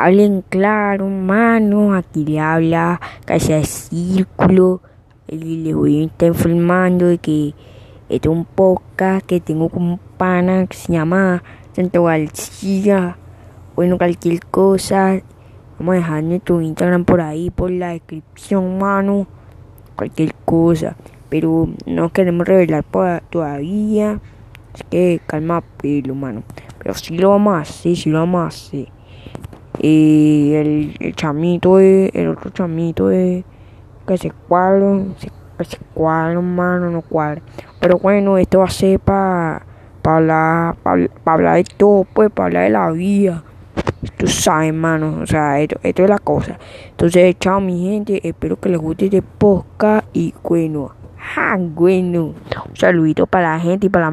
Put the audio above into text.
Hablen claro, mano. Aquí le habla Casa Círculo. Y les voy a estar informando de que este es un podcast que tengo con un pana que se llama Santo García. Bueno, cualquier cosa. Vamos a dejar nuestro Instagram por ahí, por la descripción, mano. Cualquier cosa. Pero no queremos revelar todavía. Así que calma pelo, mano. Pero sí lo vamos a hacer, sí lo vamos a hacer. Y el, el chamito es, el otro chamito es que se cuadra, que se cuadra, mano, no cuadra. Pero bueno, esto va a ser para pa hablar, pa, pa hablar de todo, pues, para hablar de la vida. Tú sabes, mano, o sea, esto, esto es la cosa. Entonces, chao, mi gente, espero que les guste este podcast y bueno, ja, bueno, un saludito para la gente y para la